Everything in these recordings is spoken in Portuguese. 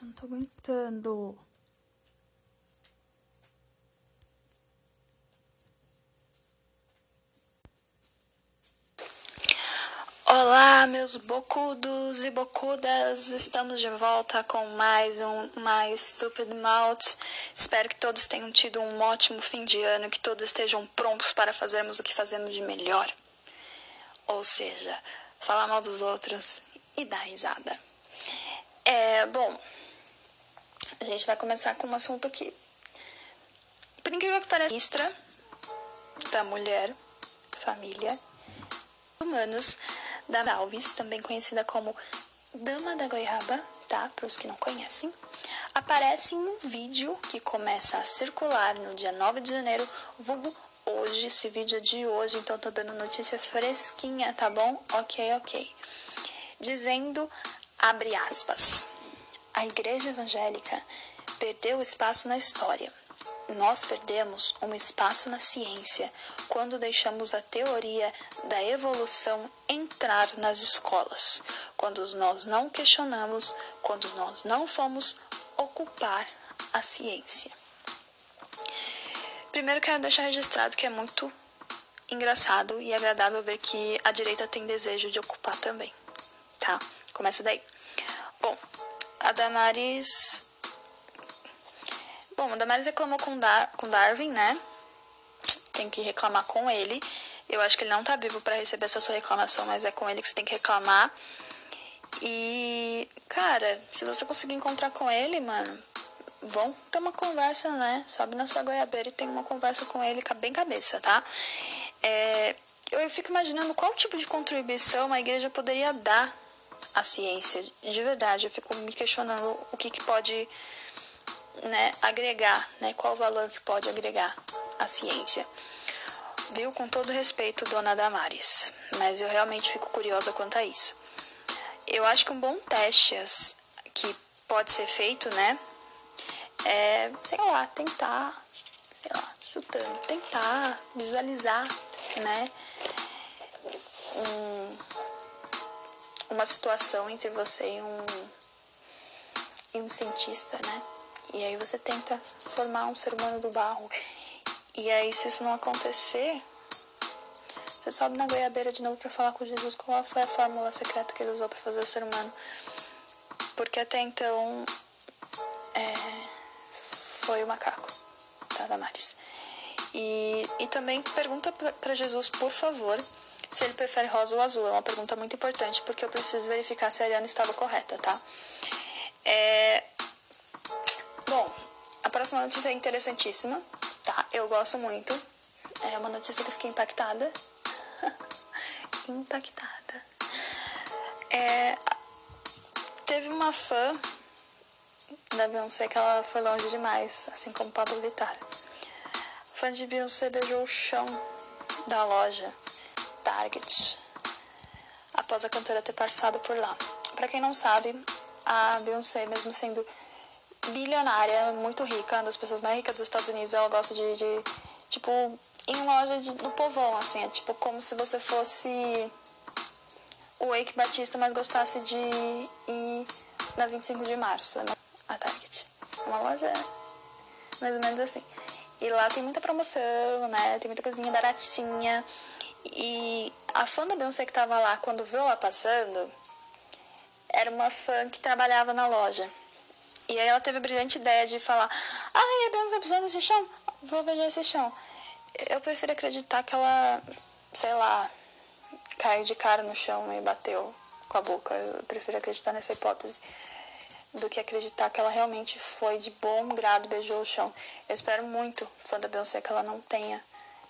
Nossa, não tô aguentando. Olá, meus bocudos e bocudas! Estamos de volta com mais um mais Stupid Mouth. Espero que todos tenham tido um ótimo fim de ano, que todos estejam prontos para fazermos o que fazemos de melhor. Ou seja, falar mal dos outros e dar risada. É, bom, a gente vai começar com um assunto que, por incrível que pareça, ministra da mulher, família, humanos da Alves, também conhecida como Dama da Goiaba, tá? Para os que não conhecem, aparece em um vídeo que começa a circular no dia 9 de janeiro, vulgo hoje, esse vídeo é de hoje, então tô dando notícia fresquinha, tá bom? Ok, ok. Dizendo, abre aspas, a igreja evangélica perdeu espaço na história. Nós perdemos um espaço na ciência quando deixamos a teoria da evolução entrar nas escolas, quando nós não questionamos, quando nós não fomos ocupar a ciência. Primeiro quero deixar registrado que é muito engraçado e agradável ver que a direita tem desejo de ocupar também, tá? Começa daí. Bom, a Damares. Bom, a Damares reclamou com, Dar... com Darwin, né? Tem que reclamar com ele. Eu acho que ele não tá vivo para receber essa sua reclamação, mas é com ele que você tem que reclamar. E, cara, se você conseguir encontrar com ele, mano, vão ter uma conversa, né? Sobe na sua goiabeira e tem uma conversa com ele bem cabeça, tá? É, eu fico imaginando qual tipo de contribuição a igreja poderia dar à ciência. De verdade, eu fico me questionando o que, que pode né, agregar, né? Qual o valor que pode agregar à ciência. Viu? Com todo respeito, dona Damares. Mas eu realmente fico curiosa quanto a isso. Eu acho que um bom teste que pode ser feito, né? é, sei lá, tentar, sei lá, chutando, tentar visualizar, né, um, uma situação entre você e um, e um cientista, né, e aí você tenta formar um ser humano do barro, e aí se isso não acontecer, você sobe na goiabeira de novo para falar com Jesus qual foi a fórmula secreta que ele usou para fazer o ser humano, porque até então é, foi o macaco, tá, Damares? E, e também pergunta para Jesus, por favor, se ele prefere rosa ou azul. É uma pergunta muito importante porque eu preciso verificar se a Ariana estava correta, tá? É... Bom, a próxima notícia é interessantíssima, tá? Eu gosto muito. É uma notícia que eu fiquei impactada. impactada. É... Teve uma fã da Beyoncé que ela foi longe demais, assim como Pablo Vittar. O fã de Beyoncé beijou o chão da loja Target após a cantora ter passado por lá. Para quem não sabe, a Beyoncé, mesmo sendo bilionária, muito rica, uma das pessoas mais ricas dos Estados Unidos, ela gosta de, de tipo, em loja de, do povão, assim, é tipo como se você fosse o Wake Batista, mas gostasse de ir na 25 de março. Né? a Target. Uma loja mais ou menos assim. E lá tem muita promoção, né? Tem muita coisinha baratinha. E a fã da Beyoncé que tava lá, quando viu ela passando, era uma fã que trabalhava na loja. E aí ela teve a brilhante ideia de falar: Ai, a Beyoncé pisou nesse chão? Vou beijar esse chão. Eu prefiro acreditar que ela, sei lá, caiu de cara no chão e bateu com a boca. Eu prefiro acreditar nessa hipótese do que acreditar que ela realmente foi de bom grado beijou o chão. Eu espero muito, fã da Beyoncé, que ela não tenha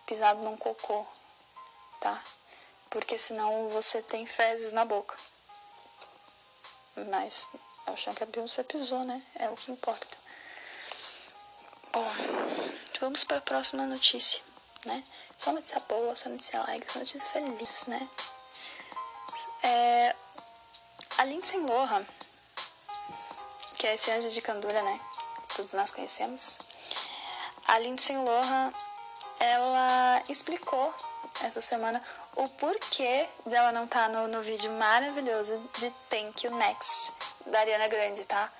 pisado num cocô, tá? Porque senão você tem fezes na boca. Mas é o que a Beyoncé pisou, né? É o que importa. Bom, vamos para a próxima notícia, né? Só notícia boa, só notícia alegre, só notícia feliz, né? É, a Lindsay Lohan que é esse anjo de candura, né? Todos nós conhecemos. A Lindsay Lohan, ela explicou essa semana o porquê dela não tá no, no vídeo maravilhoso de Thank You Next, da Ariana Grande, tá?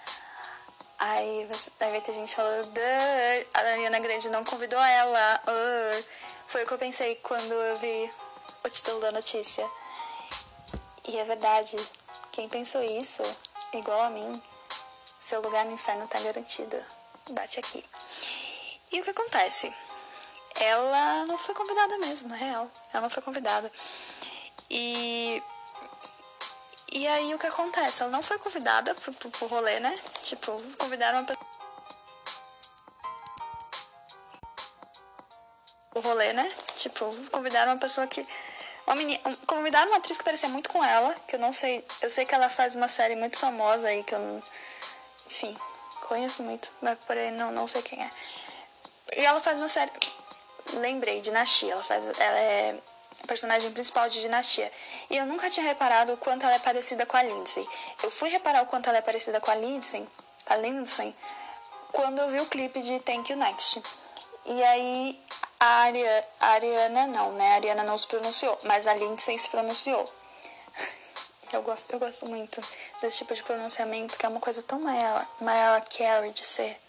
Aí vai ter gente falando, a Ariana Grande não convidou ela. Uh. Foi o que eu pensei quando eu vi o título da notícia. E é verdade, quem pensou isso, igual a mim, seu lugar no inferno tá garantido. Bate aqui. E o que acontece? Ela não foi convidada mesmo, na real. Ela não foi convidada. E. E aí o que acontece? Ela não foi convidada pro, pro, pro rolê, né? Tipo, convidaram uma pessoa. O rolê, né? Tipo, convidaram uma pessoa que. Uma menina, convidaram uma atriz que parecia muito com ela, que eu não sei. Eu sei que ela faz uma série muito famosa aí, que eu não. Enfim, conheço muito, mas porém não, não sei quem é. E ela faz uma série. Lembrei, Dinastia. Ela faz. Ela é personagem principal de Dinastia. E eu nunca tinha reparado o quanto ela é parecida com a Lindsay. Eu fui reparar o quanto ela é parecida com a Lindsay, a Lindsay quando eu vi o clipe de Thank You Next. E aí a, a Ariana não, né? A Ariana não se pronunciou, mas a Lindsay se pronunciou. Eu gosto, eu gosto muito desse tipo de pronunciamento, que é uma coisa tão maior, maior Carey de ser,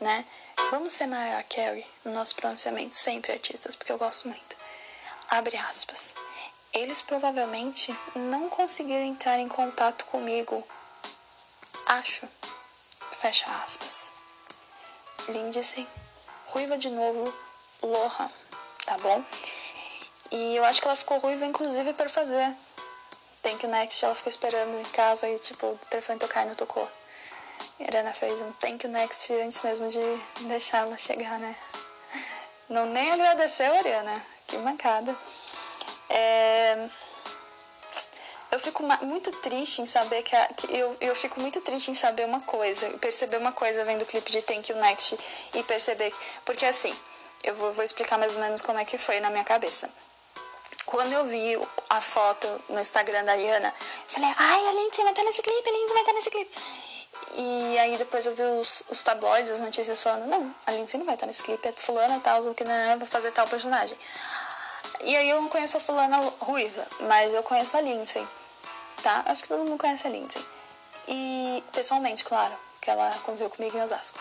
né? Vamos ser maior Carey no nosso pronunciamento, sempre artistas, porque eu gosto muito. Abre aspas. Eles provavelmente não conseguiram entrar em contato comigo. Acho. Fecha aspas. Lindsay, ruiva de novo, Lohan, tá bom? E eu acho que ela ficou ruiva, inclusive, para fazer Thank You Next. Ela ficou esperando em casa e, tipo, o telefone tocar e não tocou. E a Ariana fez um Thank You Next antes mesmo de deixar ela chegar, né? Não nem agradeceu Ariana. Que mancada. É... Eu fico muito triste em saber que, a, que eu, eu fico muito triste em saber uma coisa, perceber uma coisa vendo o clipe de Thank You Next e perceber que. Porque assim, eu vou, vou explicar mais ou menos como é que foi na minha cabeça. Quando eu vi a foto no Instagram da Ariana, falei, ai, a Lindsay vai estar nesse clipe, a Lindsay vai estar nesse clipe. E aí depois eu vi os, os tabloides, as notícias falando, não, a Lindsay não vai estar nesse clipe, é fulana tal, que não vai fazer tal personagem. E aí eu não conheço a fulana ruiva, mas eu conheço a Lindsay, tá? Acho que todo mundo conhece a Lindsay. E pessoalmente, claro, que ela conviveu comigo em Osasco.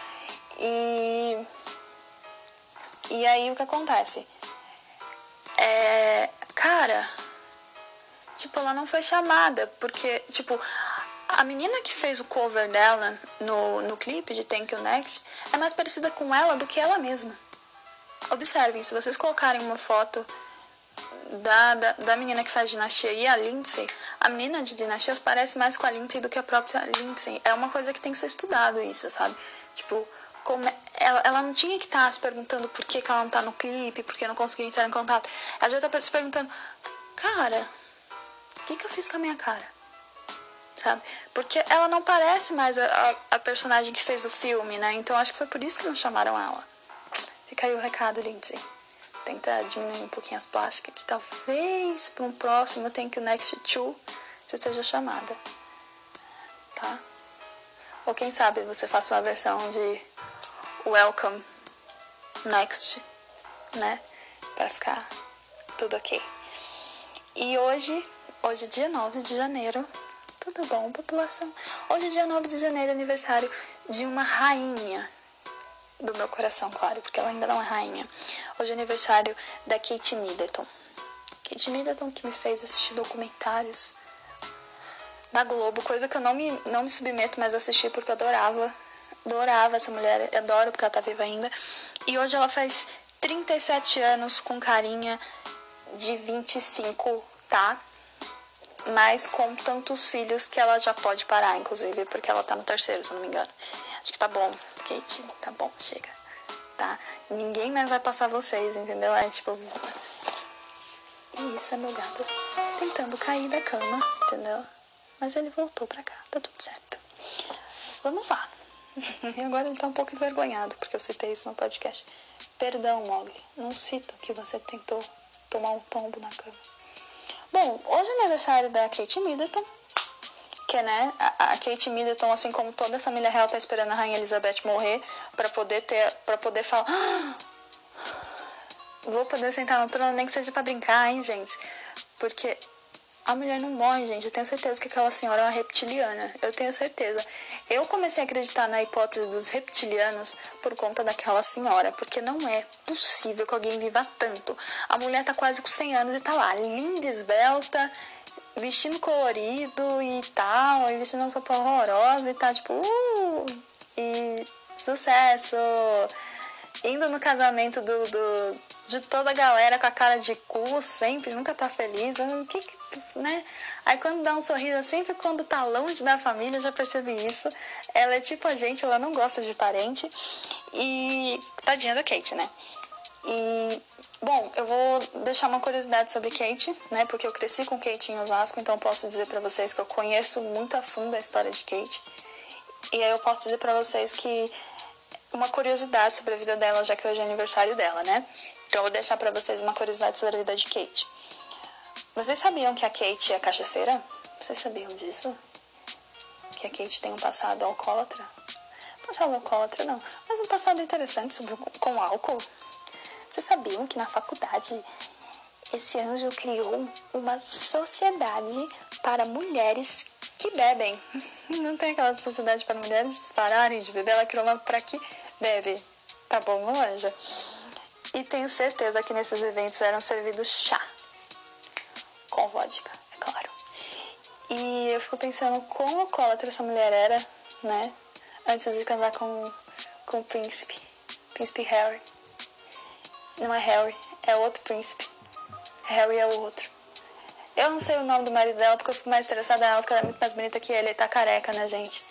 E e aí o que acontece? É, cara, tipo, ela não foi chamada, porque, tipo, a menina que fez o cover dela no, no clipe de Thank You Next é mais parecida com ela do que ela mesma. Observem, se vocês colocarem uma foto da, da, da menina que faz dinastia e a Lindsay, a menina de dinastia parece mais com a Lindsay do que a própria Lindsay. É uma coisa que tem que ser estudado isso, sabe? Tipo, como é, ela, ela não tinha que estar tá se perguntando por que, que ela não tá no clipe, por que não conseguiu entrar em contato. Ela já tá se perguntando, cara, o que, que eu fiz com a minha cara? Sabe? Porque ela não parece mais a, a, a personagem que fez o filme, né? Então acho que foi por isso que não chamaram ela. Fica aí o recado, Lindsay. Tenta diminuir um pouquinho as plásticas, que talvez para um próximo Thank You Next 2 você seja chamada. Tá? Ou quem sabe você faça uma versão de Welcome Next, né? Para ficar tudo ok. E hoje, hoje dia 9 de janeiro, tudo bom, população? Hoje, dia 9 de janeiro, aniversário de uma rainha do meu coração, claro, porque ela ainda não é rainha. Hoje é aniversário da Kate Middleton. Kate Middleton que me fez assistir documentários da Globo, coisa que eu não me, não me submeto, mas eu assisti porque eu adorava adorava essa mulher, adoro porque ela tá viva ainda. E hoje ela faz 37 anos com carinha de 25, tá? Mas com tantos filhos que ela já pode parar, inclusive, porque ela tá no terceiro, se eu não me engano. Acho que tá bom, Kate, tá bom, chega. Tá? Ninguém mais vai passar vocês, entendeu? É tipo. E isso é meu gato tentando cair da cama, entendeu? Mas ele voltou pra cá, tá tudo certo. Vamos lá. E agora ele tá um pouco envergonhado porque eu citei isso no podcast. Perdão, Mogli. Não cito que você tentou tomar um tombo na cama. Bom, hoje é aniversário da Kate Middleton. Que, né, a, a Kate Middleton, assim como toda a família real, tá esperando a Rainha Elizabeth morrer para poder ter, para poder falar. Ah, vou poder sentar no trono, nem que seja para brincar, hein, gente? Porque A mulher não morre, gente. Eu tenho certeza que aquela senhora é uma reptiliana. Eu tenho certeza. Eu comecei a acreditar na hipótese dos reptilianos por conta daquela senhora, porque não é possível que alguém viva tanto. A mulher tá quase com 100 anos e tá lá, linda, esbelta, vestindo colorido e tal, e vestindo uma roupa horrorosa e tá tipo, uh, e sucesso! Indo no casamento do, do, de toda a galera com a cara de cu, sempre, nunca tá feliz. O que, né? Aí quando dá um sorriso, sempre quando tá longe da família, já percebi isso. Ela é tipo a gente, ela não gosta de parente. E tadinha da Kate, né? E bom, eu vou deixar uma curiosidade sobre Kate, né? Porque eu cresci com Kate em Osasco, então posso dizer para vocês que eu conheço muito a fundo a história de Kate. E aí eu posso dizer para vocês que uma curiosidade sobre a vida dela, já que hoje é aniversário dela, né? Então eu vou deixar para vocês uma curiosidade sobre a vida de Kate. Vocês sabiam que a Kate é cachaceira? Vocês sabiam disso? Que a Kate tem um passado alcoólatra? Passado alcoólatra não, mas um passado interessante sobre, com álcool. Vocês sabiam que na faculdade esse anjo criou uma sociedade para mulheres que bebem? Não tem aquela sociedade para mulheres pararem de beber, ela criou uma para que bebe. Tá bom, não anja? E tenho certeza que nesses eventos eram servidos chá. Com vodka, é claro. E eu fico pensando como alcoólatra essa mulher era, né? Antes de casar com, com o príncipe. Príncipe Harry. Não é Harry, é outro príncipe. Harry é o outro. Eu não sei o nome do marido dela porque eu fico mais interessada nela porque ela é muito mais bonita que ele. Ele tá careca, né, gente?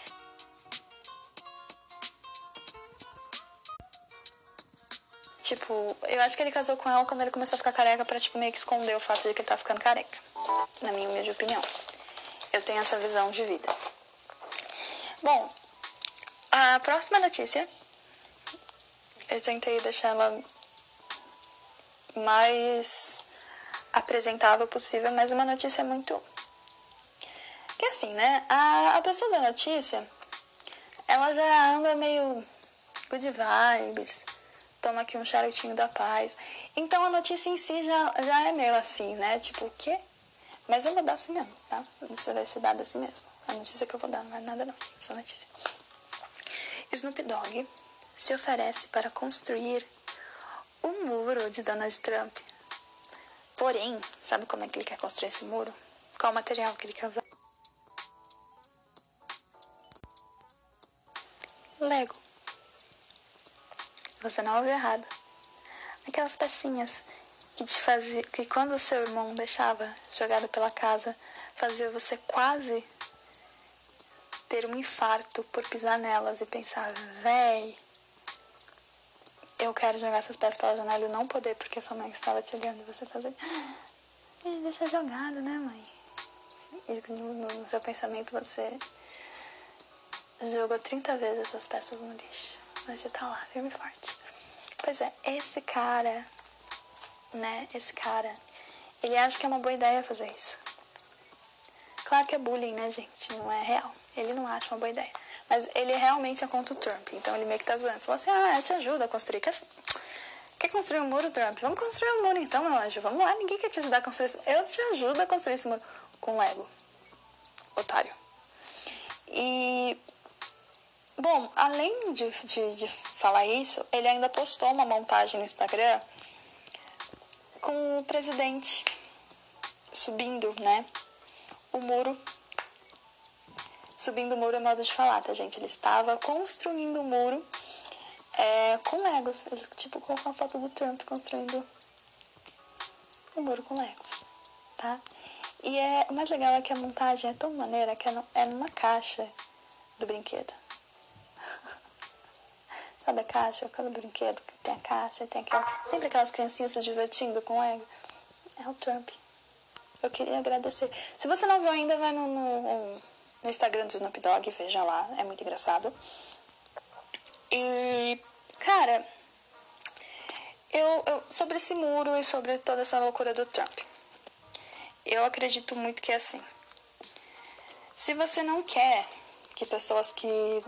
Tipo, eu acho que ele casou com ela quando ele começou a ficar careca pra, tipo, meio que esconder o fato de que ele tá ficando careca. Na minha humilde opinião. Eu tenho essa visão de vida. Bom, a próxima notícia. Eu tentei deixar ela mais apresentável possível, mas uma notícia muito. Que assim, né? A, a pessoa da notícia, ela já anda meio good vibes toma aqui um charutinho da paz. Então a notícia em si já, já é meio assim, né? Tipo, o quê? Mas eu vou dar assim mesmo, tá? Isso vai ser dado assim mesmo. A notícia que eu vou dar não é nada não, só notícia. Snoop Dogg se oferece para construir um muro de Donald Trump. Porém, sabe como é que ele quer construir esse muro? Qual material que ele quer usar? Lego. Você não ouviu errado. Aquelas pecinhas que te fazia, que quando o seu irmão deixava jogado pela casa, fazia você quase ter um infarto por pisar nelas e pensar, véi, eu quero jogar essas peças pela janela e não poder porque sua mãe estava te olhando e você fazer, e deixa jogado, né, mãe? E no, no seu pensamento você jogou 30 vezes essas peças no lixo. Mas você tá lá, firme e forte. Pois é, esse cara, né? Esse cara, ele acha que é uma boa ideia fazer isso. Claro que é bullying, né, gente? Não é real. Ele não acha uma boa ideia. Mas ele realmente é contra o Trump. Então ele meio que tá zoando. Falou assim: ah, eu te ajudo a construir. Quer, quer construir um muro, Trump? Vamos construir um muro então, meu anjo. Vamos lá. Ninguém quer te ajudar a construir esse Eu te ajudo a construir esse muro com Lego. Otário. E Bom, além de, de, de, falar isso, ele ainda postou uma montagem no Instagram com o presidente subindo, né? O muro. Subindo o muro é modo de falar, tá, gente? Ele estava construindo o muro é, com Legos. Ele, tipo, colocou uma foto do Trump construindo o muro com Legos, tá? E é, o mais legal é que a montagem é tão maneira que é, é numa caixa do brinquedo. Sabe a caixa? Cada brinquedo que tem a caixa, tem aquela. Sempre aquelas criancinhas se divertindo com Lego. É o Trump. Eu queria agradecer. Se você não viu ainda, vai no, no, Instagram do Snoop Dogg, veja lá. É muito engraçado. E, cara, eu, eu, sobre esse muro e sobre toda essa loucura do Trump, eu acredito muito que é assim. Se você não quer que pessoas que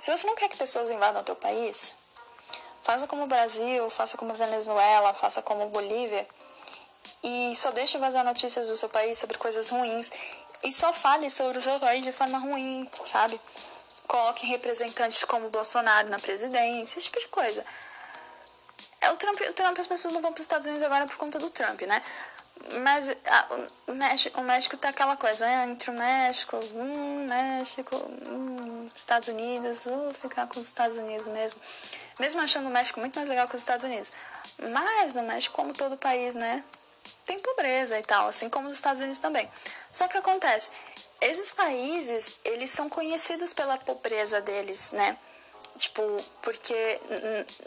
se você não quer que pessoas invadam o teu país, faça como o Brasil, faça como a Venezuela, faça como a Bolívia e só deixe vazar notícias do seu país sobre coisas ruins e só fale sobre o seu país de forma ruim, sabe? Coloque representantes como Bolsonaro na presidência, esse tipo de coisa. É o Trump, o Trump as pessoas não vão para os Estados Unidos agora por conta do Trump, né? Mas a, o, México, o México tá aquela coisa, né? Entre o México, hum, México, hum, Estados Unidos, vou ficar com os Estados Unidos mesmo. Mesmo achando o México muito mais legal que os Estados Unidos. Mas no México, como todo país, né? Tem pobreza e tal, assim como os Estados Unidos também. Só que acontece, esses países, eles são conhecidos pela pobreza deles, né? Tipo, porque,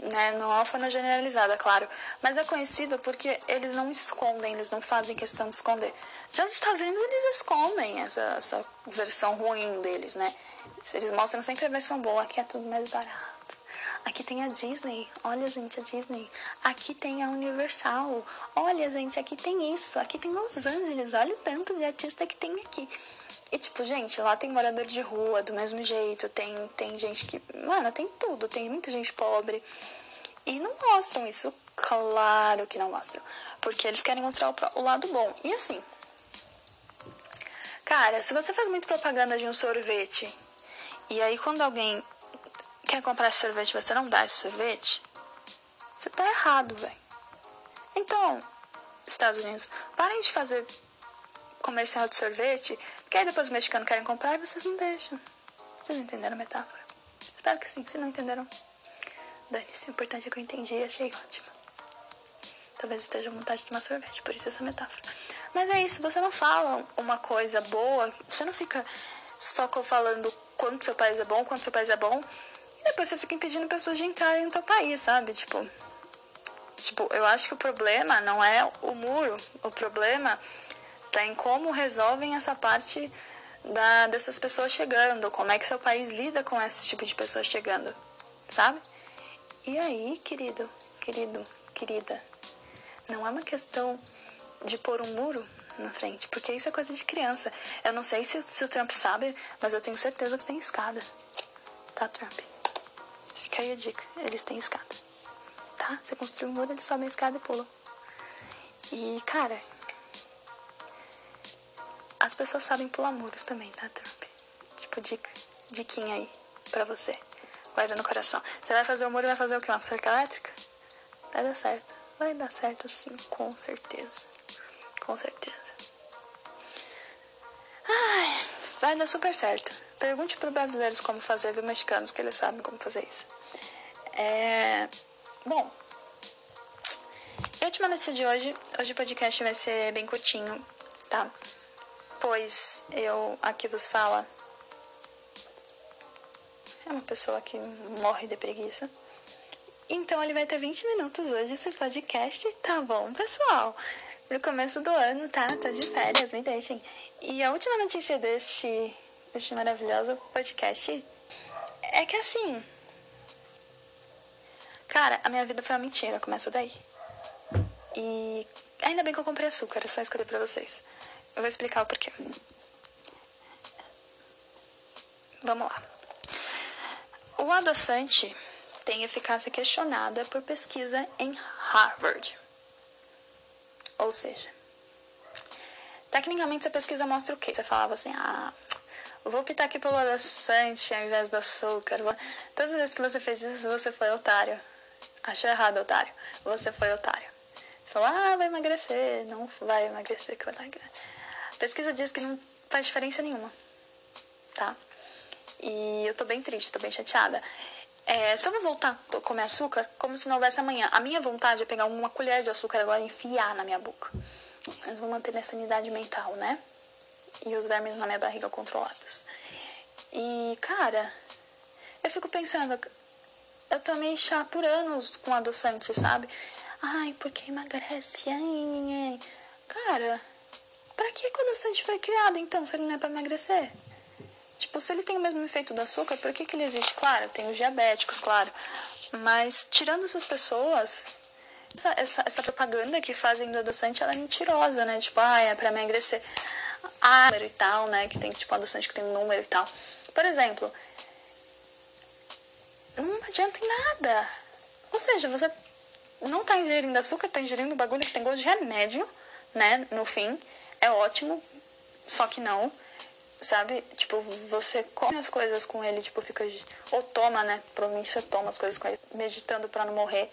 né, não é uma forma generalizada, claro, mas é conhecido porque eles não escondem, eles não fazem questão de esconder. Já nos Estados Unidos, eles escondem essa, essa versão ruim deles, né? Eles mostram sempre a versão boa, aqui é tudo mais barato. Aqui tem a Disney. Olha, gente, a Disney. Aqui tem a Universal. Olha, gente, aqui tem isso. Aqui tem Los Angeles. Olha o tanto de artista que tem aqui. E tipo, gente, lá tem morador de rua do mesmo jeito, tem, tem gente que. Mano, tem tudo, tem muita gente pobre. E não mostram isso. Claro que não mostram. Porque eles querem mostrar o, o lado bom. E assim. Cara, se você faz muito propaganda de um sorvete, e aí quando alguém quer comprar sorvete você não dá esse sorvete, você tá errado, velho. Então, Estados Unidos, parem de fazer comercial de sorvete, porque aí depois os mexicanos querem comprar e vocês não deixam. Vocês entenderam a metáfora? Espero que sim. Se não entenderam, dane-se. O importante é que eu entendi e achei ótimo. Talvez esteja à vontade de tomar sorvete, por isso essa metáfora. Mas é isso, você não fala uma coisa boa, você não fica só falando quanto seu país é bom, quanto seu país é bom, depois você fica impedindo pessoas de entrarem no teu país, sabe? Tipo, tipo, eu acho que o problema não é o muro, o problema tá em como resolvem essa parte da, dessas pessoas chegando, como é que seu país lida com esse tipo de pessoas chegando, sabe? E aí, querido, querido, querida, não é uma questão de pôr um muro na frente, porque isso é coisa de criança. Eu não sei se, se o Trump sabe, mas eu tenho certeza que tem escada. Tá, Trump? Fica aí a dica, eles têm escada. Tá? Você construi um muro, eles sobem a escada e pulam. E, cara, as pessoas sabem pular muros também, tá, Trump? Tipo, dica, diquinha aí pra você. Guarda no coração. Você vai fazer o muro vai fazer o quê? Uma cerca elétrica? Vai dar certo. Vai dar certo sim, com certeza. Com certeza. Ai, vai dar super certo. Pergunte para brasileiros como fazer, viu, mexicanos, que eles sabem como fazer isso. É... Bom, a última notícia de hoje. Hoje o podcast vai ser bem curtinho, tá? Pois eu aqui vos fala. É uma pessoa que morre de preguiça. Então ele vai ter 20 minutos hoje esse podcast, tá bom, pessoal? No começo do ano, tá? Tá de férias, me deixem. E a última notícia deste, deste maravilhoso podcast é que assim. Cara, a minha vida foi uma mentira, começa daí. E ainda bem que eu comprei açúcar, é só escolher pra vocês. Eu vou explicar o porquê. Vamos lá. O adoçante tem eficácia questionada por pesquisa em Harvard. Ou seja, tecnicamente essa pesquisa mostra o quê? Você falava assim, ah, vou optar aqui pelo adoçante ao invés do açúcar. Todas as vezes que você fez isso, você foi otário. Achou errado, otário. Você foi otário. Você falou, ah, vai emagrecer. Não vai emagrecer, que vai dar A pesquisa diz que não faz diferença nenhuma, tá? E eu tô bem triste, tô bem chateada. É, se eu vou voltar a comer açúcar, como se não houvesse amanhã. A minha vontade é pegar uma colher de açúcar agora e enfiar na minha boca. Mas vou manter minha sanidade mental, né? E os vermes na minha barriga controlados. E, cara, eu fico pensando, eu tomei chá por anos com adoçante, sabe? Ai, porque emagrece. Ai. Cara, pra que o adoçante foi criado então, se ele não é pra emagrecer? Tipo, se ele tem o mesmo efeito do açúcar, por que, que ele existe? Claro, tem os diabéticos, claro. Mas, tirando essas pessoas, essa, essa, essa propaganda que fazem do adoçante, ela é mentirosa, né? Tipo, ah, é pra emagrecer. Ah, número e tal, né? Que tem, tipo, adoçante que tem número e tal. Por exemplo, não adianta em nada. Ou seja, você não tá ingerindo açúcar, tá ingerindo bagulho que tem gosto de remédio, né? No fim, é ótimo, só que não, sabe? Tipo, você come as coisas com ele, tipo, fica. Ou toma, né? Provavelmente você toma as coisas com ele, meditando para não morrer.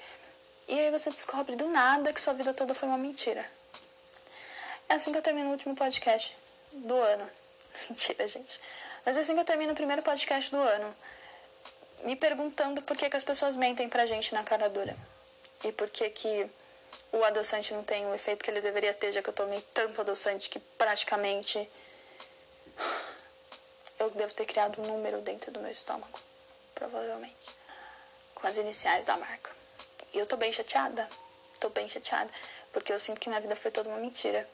E aí você descobre do nada que sua vida toda foi uma mentira. É assim que eu termino o último podcast do ano. Mentira, gente. Mas é assim que eu termino o primeiro podcast do ano. Me perguntando por que, que as pessoas mentem pra gente na cara dura. E por que que o adoçante não tem o efeito que ele deveria ter, já que eu tomei tanto adoçante que praticamente eu devo ter criado um número dentro do meu estômago, provavelmente, com as iniciais da marca. E eu tô bem chateada, tô bem chateada, porque eu sinto que minha vida foi toda uma mentira.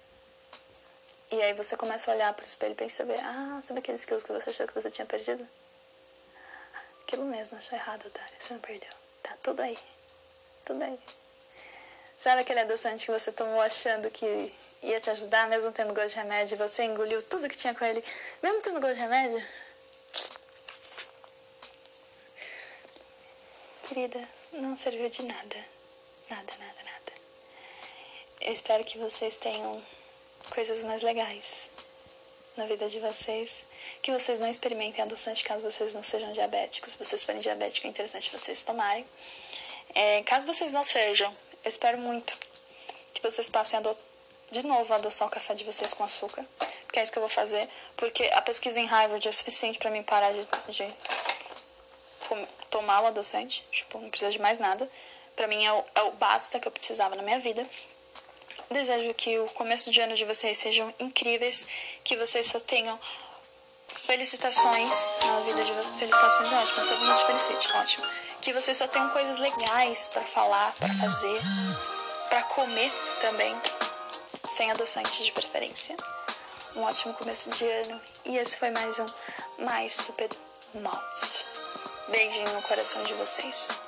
E aí você começa a olhar pro espelho e perceber, ah, sabe aqueles quilos que você achou que você tinha perdido? Aquilo mesmo, achou errado, otário, você não perdeu. Tá tudo aí, tudo aí. Sabe aquele adoçante que você tomou achando que ia te ajudar, mesmo tendo gosto de remédio, e você engoliu tudo que tinha com ele, mesmo tendo gosto de remédio? Querida, não serviu de nada. Nada, nada, nada. Eu espero que vocês tenham coisas mais legais na vida de vocês. Que vocês não experimentem adoçante caso vocês não sejam diabéticos. Se vocês forem diabéticos, é interessante vocês tomarem. É, caso vocês não sejam, eu espero muito que vocês passem a de novo a adoçar o café de vocês com açúcar. Porque é isso que eu vou fazer. Porque a pesquisa em Harvard é suficiente para mim parar de, de tomar o adoçante. Tipo, não precisa de mais nada. Para mim é o, é o basta que eu precisava na minha vida. Desejo que o começo de ano de vocês sejam incríveis, que vocês só tenham felicitações na vida de vocês. Felicitações é ótimo, todo mundo te felicite, ótimo que vocês só tenham coisas legais para falar, para fazer, para comer também, sem adoçantes de preferência. Um ótimo começo de ano e esse foi mais um Mais Stupid Mouth. Beijinho no coração de vocês.